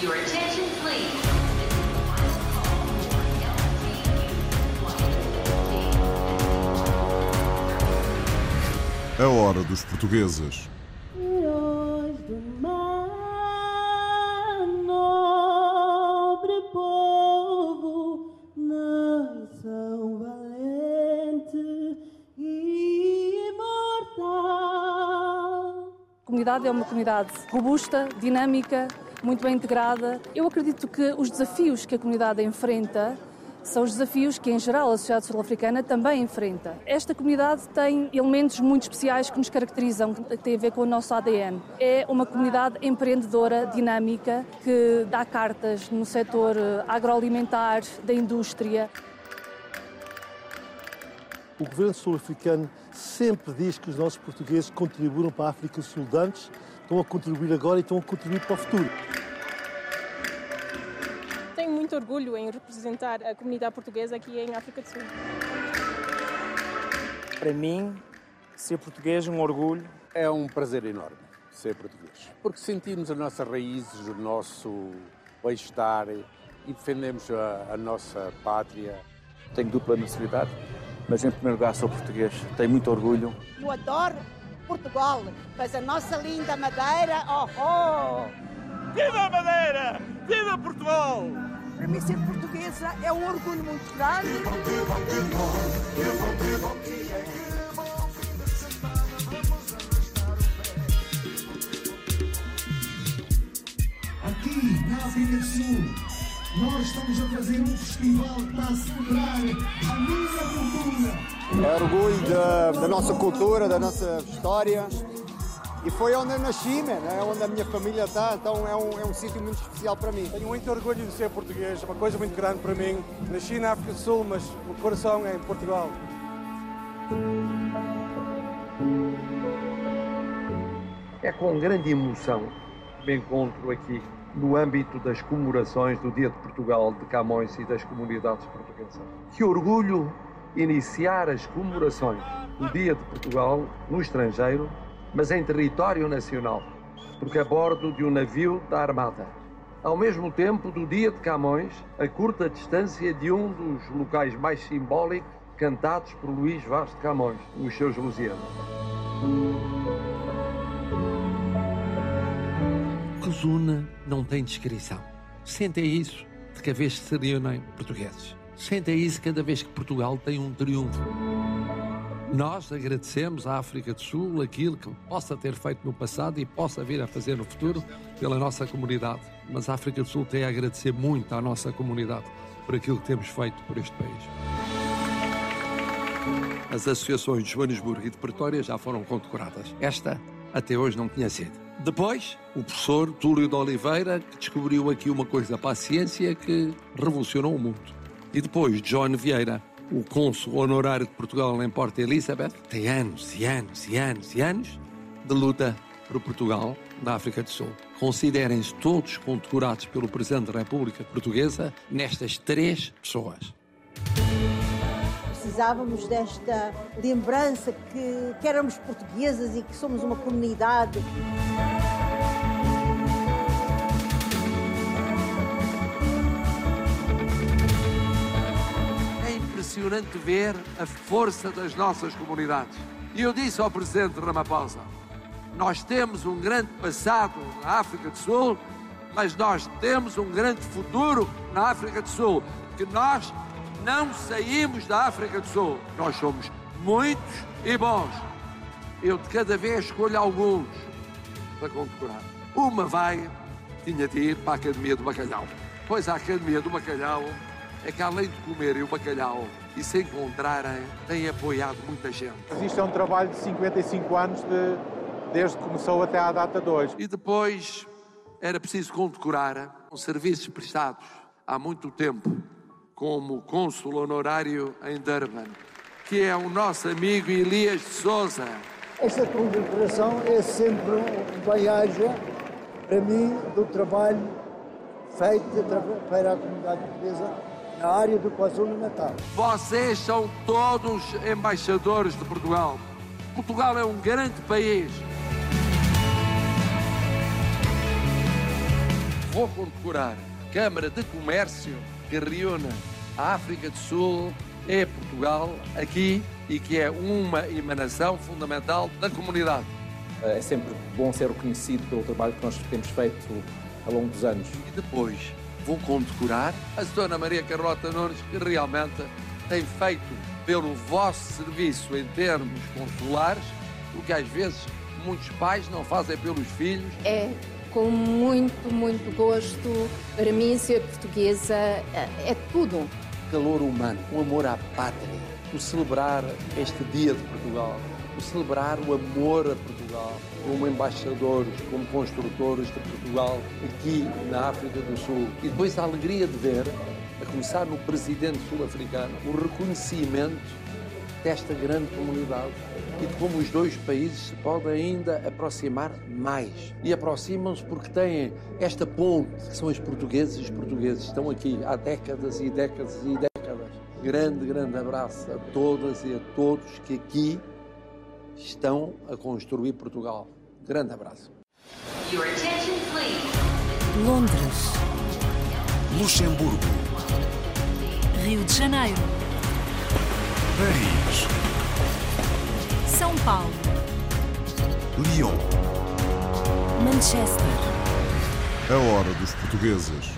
Your attention, please. A hora dos portugueses. Heróis do mar, nobre povo, nação valente e imortal. A comunidade é uma comunidade robusta, dinâmica, muito bem integrada. Eu acredito que os desafios que a comunidade enfrenta são os desafios que, em geral, a sociedade sul-africana também enfrenta. Esta comunidade tem elementos muito especiais que nos caracterizam, que têm a ver com o nosso ADN. É uma comunidade empreendedora, dinâmica, que dá cartas no setor eh, agroalimentar, da indústria. O governo sul-africano sempre diz que os nossos portugueses contribuíram para a África Sul de antes, estão a contribuir agora e estão a contribuir para o futuro. Tenho muito orgulho em representar a comunidade portuguesa aqui em África do Sul. Para mim, ser português é um orgulho. É um prazer enorme ser português, porque sentimos as nossas raízes, o nosso bem-estar e defendemos a, a nossa pátria. Tenho dupla nacionalidade, mas em primeiro lugar sou português. Tenho muito orgulho. Eu adoro Portugal, mas a nossa linda Madeira, oh, oh! Viva a Madeira! Viva Portugal! Para mim ser portuguesa é um orgulho muito grande. Aqui na África do Sul, nós estamos a fazer um festival para celebrar a nossa cultura. É orgulho da, da nossa cultura, da nossa história. E foi onde eu nasci, man, é onde a minha família está, então é um, é um sítio muito especial para mim. Tenho muito orgulho de ser português, é uma coisa muito grande para mim. Nasci na África do Sul, mas o coração é em Portugal. É com grande emoção que me encontro aqui no âmbito das comemorações do Dia de Portugal de Camões e das comunidades portuguesas. Que orgulho iniciar as comemorações do Dia de Portugal no estrangeiro, mas em território nacional, porque a bordo de um navio da Armada. Ao mesmo tempo do Dia de Camões, a curta distância de um dos locais mais simbólicos cantados por Luís Vaz de Camões, nos seus Lusíadas. Cozuna não tem descrição. Sentem isso de cada vez que se reúnem portugueses. Sentem isso cada vez que Portugal tem um triunfo. Nós agradecemos à África do Sul aquilo que possa ter feito no passado e possa vir a fazer no futuro pela nossa comunidade. Mas a África do Sul tem a agradecer muito à nossa comunidade por aquilo que temos feito por este país. As associações de Joanesburgo e de Pretória já foram condecoradas. Esta até hoje não tinha sido. Depois, o professor Túlio de Oliveira, que descobriu aqui uma coisa para a ciência que revolucionou o mundo. E depois, John Vieira, o cônsul honorário de Portugal em Porta Elizabeth, tem anos e anos e anos e anos de luta por Portugal na África do Sul. Considerem-se todos condecorados pelo Presidente da República Portuguesa nestas três pessoas. Precisávamos desta lembrança que, que éramos portuguesas e que somos uma comunidade. Impressionante ver a força das nossas comunidades. E eu disse ao Presidente Ramaphosa, nós temos um grande passado na África do Sul, mas nós temos um grande futuro na África do Sul, que nós não saímos da África do Sul. Nós somos muitos e bons. Eu de cada vez escolho alguns para condecorar. Uma vai, tinha de ir para a Academia do Bacalhau. Pois a Academia do Bacalhau é que além de comerem o bacalhau e se encontrarem, tem apoiado muita gente. Isto é um trabalho de 55 anos, de, desde que começou até à data de hoje. E depois era preciso condecorar os serviços prestados há muito tempo, como cônsul honorário em Durban, que é o nosso amigo Elias de Souza. Esta condecoração é sempre um bem-aja para mim do trabalho feito para a comunidade portuguesa na área do KwaZulu-Natal. Vocês são todos embaixadores de Portugal. Portugal é um grande país. vou condecorar a Câmara de Comércio que reúne a África do Sul e Portugal aqui e que é uma emanação fundamental da comunidade. É sempre bom ser reconhecido pelo trabalho que nós temos feito ao longo dos anos. E depois vou condecorar a Dona Maria Carlota Nunes, que realmente tem feito pelo vosso serviço em termos consulares o que às vezes muitos pais não fazem pelos filhos. É com muito, muito gosto. Para mim, ser portuguesa é, é tudo. Calor humano, o amor à pátria, o celebrar este Dia de Portugal, celebrar o amor a Portugal, como embaixadores, como construtores de Portugal aqui na África do Sul. E depois a alegria de ver, a começar no presidente sul-africano, o reconhecimento desta grande comunidade e de como os dois países se podem ainda aproximar mais. E aproximam-se porque têm esta ponte, que são os portugueses e os portugueses. Estão aqui há décadas e décadas e décadas. Grande, grande abraço a todas e a todos que aqui estão a construir Portugal. Grande abraço. Londres. Luxemburgo. Rio de Janeiro. Paris. São Paulo. Lyon. Manchester. A hora dos portugueses.